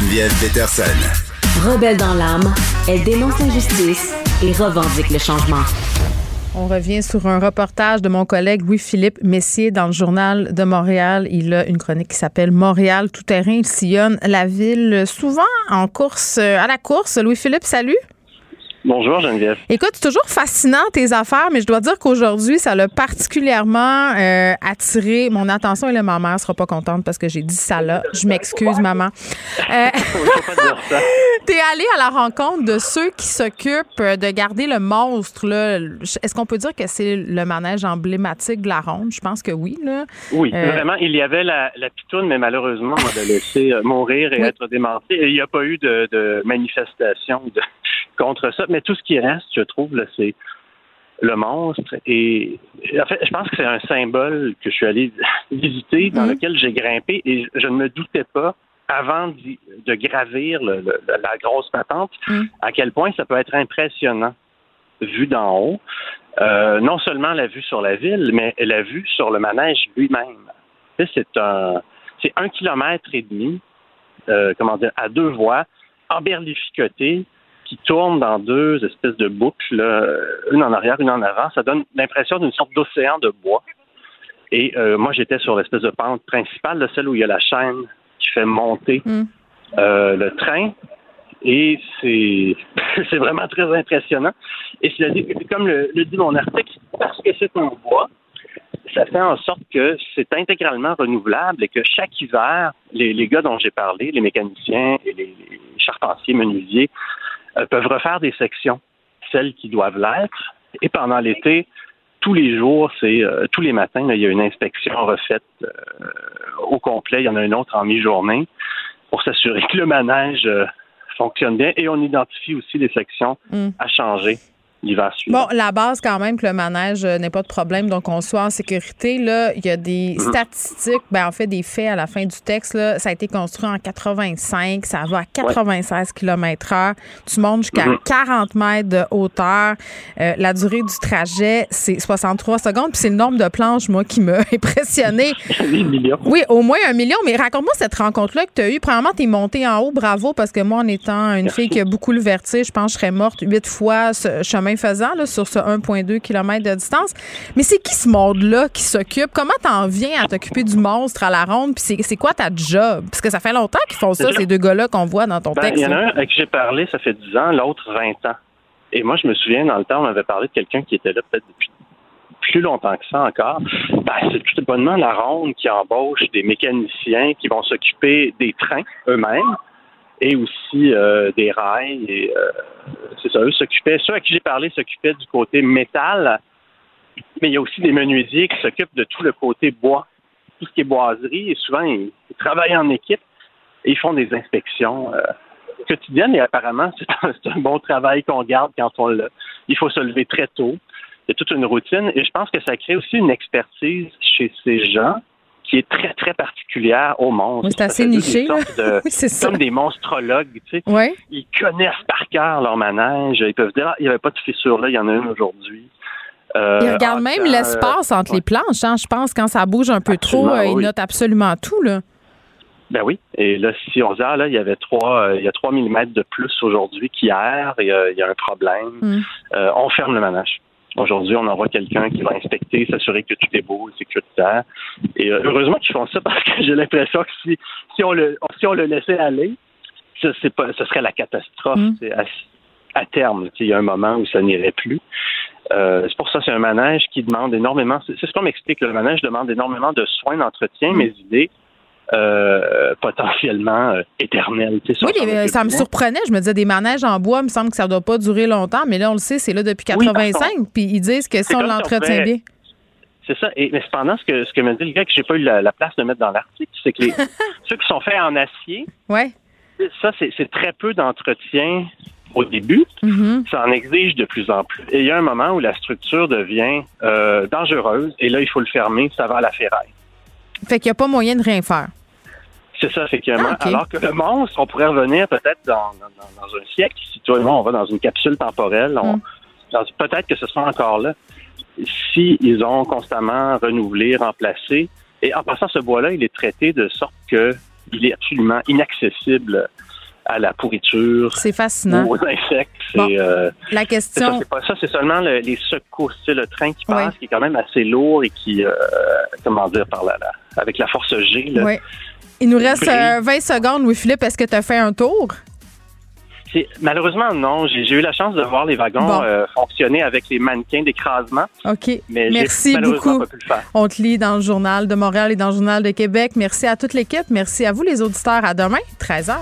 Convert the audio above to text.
Geneviève Peterson. Rebelle dans l'âme, elle dénonce l'injustice et revendique le changement. On revient sur un reportage de mon collègue Louis-Philippe Messier dans le journal de Montréal. Il a une chronique qui s'appelle Montréal tout terrain. Il sillonne la ville souvent en course, à la course. Louis-Philippe, salut. Bonjour Geneviève. Écoute, c'est toujours fascinant tes affaires, mais je dois dire qu'aujourd'hui, ça l'a particulièrement euh, attiré mon attention. Et là, ma mère sera pas contente parce que j'ai dit ça là. Je m'excuse, maman. Euh, T'es allé à la rencontre de ceux qui s'occupent de garder le monstre. Là. Est-ce qu'on peut dire que c'est le manège emblématique de la ronde? Je pense que oui. Là. Oui, Euh, vraiment. Il y avait la, la pitoune, mais malheureusement, on l'a laissé euh, mourir et Oui. être démantelé. Et il n'y a pas eu de, de manifestation de- contre ça. Mais tout ce qui reste, je trouve, là, c'est le monstre. Et en fait, je pense que c'est un symbole que je suis allé visiter, dans Mhm. lequel j'ai grimpé, et je ne me doutais pas avant de gravir le- le- la grosse patente, Mhm. à quel point ça peut être impressionnant vu d'en haut. Euh, non seulement la vue sur la ville, mais la vue sur le manège lui-même. C'est un, c'est un kilomètre et demi, euh, comment dire, à deux voies, emberlificoté, qui tourne dans deux espèces de boucles, une en arrière, une en avant. Ça donne l'impression d'une sorte d'océan de bois. Et euh, moi, j'étais sur l'espèce de pente principale, celle où il y a la chaîne qui fait monter Mm. euh, le train. Et c'est c'est vraiment très impressionnant. Et cela dit, comme le, le dit mon article, parce que c'est en bois, ça fait en sorte que c'est intégralement renouvelable et que chaque hiver, les, les gars dont j'ai parlé, les mécaniciens et les, les charpentiers, menuisiers, peuvent refaire des sections, celles qui doivent l'être. Et pendant l'été, tous les jours, c'est euh, tous les matins, là, il y a une inspection refaite euh, au complet. Il y en a une autre en mi-journée pour s'assurer que le manège euh, fonctionne bien. Et on identifie aussi les sections Mm. à changer l'hiver suivant. Bon, la base, quand même, que le manège euh, n'ait pas de problème, donc on soit en sécurité. Là, il y a des statistiques, ben, en fait, des faits à la fin du texte. Là, ça a été construit en 85, ça va à 96 km heure. Tu montes jusqu'à Mhm. 40 mètres de hauteur. Euh, la durée du trajet, c'est 63 secondes. Puis c'est le nombre de planches, moi, qui m'a impressionné. Oui, au moins un million. Mais raconte-moi cette rencontre-là que tu as eue. Premièrement, tu es montée en haut. Bravo, parce que moi, en étant une fille qui a beaucoup le vertige, je pense que je serais morte huit fois ce chemin faisant là, sur ce 1,2 km de distance. Mais c'est qui ce monde-là qui s'occupe? Comment t'en viens à t'occuper du monstre à la ronde? Puis c'est- quoi ta job? Parce que ça fait longtemps qu'ils font ça, ces deux gars-là qu'on voit dans ton Ben, texte. il y en a un avec qui j'ai parlé, ça fait 10 ans, l'autre 20 ans. Et moi, je me souviens, dans le temps, on avait parlé de quelqu'un qui était là peut-être depuis plus longtemps que ça encore. Ben, c'est tout bonnement la ronde qui embauche des mécaniciens qui vont s'occuper des trains eux-mêmes et aussi euh, des rails. Et euh, c'est ça, eux s'occupaient. Ceux à qui j'ai parlé s'occupaient du côté métal, mais il y a aussi des menuisiers qui s'occupent de tout le côté bois, tout ce qui est boiserie. Et souvent, ils, travaillent en équipe et ils font des inspections euh, quotidiennes. Et apparemment, c'est un, un bon travail qu'on garde quand on le. Il faut se lever très tôt. Il y a toute une routine. Et je pense que ça crée aussi une expertise chez ces gens qui est très, très particulière au. Oui, c'est assez niché, de- Oui, c'est ça. comme des monstrologues, tu sais. Oui. Ils connaissent par cœur leur manège. Ils peuvent dire, ah, il n'y avait pas de fissure là, il y en a une aujourd'hui. Euh, Ils regardent ah, même l'espace euh, entre ouais. les planches. hein. Je pense quand ça bouge un peu trop, euh, ils notent absolument tout. Là. Ben oui. Et là, si on là, il y avait trois, euh, il y a 3 mm de plus aujourd'hui qu'hier, il y a, il y a un problème, Mm. euh, on ferme le manège. Aujourd'hui, on envoie quelqu'un qui va inspecter, s'assurer que tout est beau sécuritaire. Et euh, heureusement qu'ils font ça parce que j'ai l'impression que si, si, on le, si on le laissait aller, c'est pas, ce serait la catastrophe Mm. à, à terme. Il y a un moment où ça n'irait plus. Euh, c'est pour ça que c'est un manège qui demande énormément. C'est c'est ce qu'on m'explique. Le manège demande énormément de soins d'entretien, mais il est euh, potentiellement euh, éternel. Tu sais, Oui, ça, les- ça me surprenait. Je me disais, des manèges en bois, il me semble que ça ne doit pas durer longtemps, mais là, on le sait, c'est là depuis Oui, par 85. Puis ils disent que si on l'entretient bien. C'est ça. Et, mais cependant, ce que, ce que me dit le gars que j'ai pas eu la, la place de mettre dans l'article, c'est que les, ceux qui sont faits en acier, Ouais. ça, c'est très peu d'entretien au début. Mhm. Ça en exige de plus en plus. Et il y a un moment où la structure devient euh, dangereuse, et là, il faut le fermer, ça va à la ferraille. Fait qu'il n'y a pas moyen de rien faire. C'est ça, effectivement. Ah. Alors que le monstre, on pourrait revenir peut-être dans, dans- dans un siècle. Si toi et moi, on va dans une capsule temporelle, Mm. peut-être que ce sera encore là. Si ils ont constamment renouvelé, remplacé, et en passant ce bois-là, il est traité de sorte que il est absolument inaccessible à la pourriture C'est fascinant. ou aux insectes. Bon. euh, La question. c'est pas ça, c'est seulement le- les secousses, c'est le train qui passe, qui est quand même assez lourd et qui, euh, comment dire, par la, la- avec la force G, là, Oui. Il nous reste Brille. euh, 20 secondes, Louis-Philippe. Est-ce que tu as fait un tour? Malheureusement, non. J'ai eu la chance de voir les wagons Bon. euh, fonctionner avec les mannequins d'écrasement, OK. mais Merci beaucoup. pas pu le faire. On te lit dans le journal de Montréal et dans le journal de Québec. Merci à toute l'équipe. Merci à vous, les auditeurs. À demain, 13h.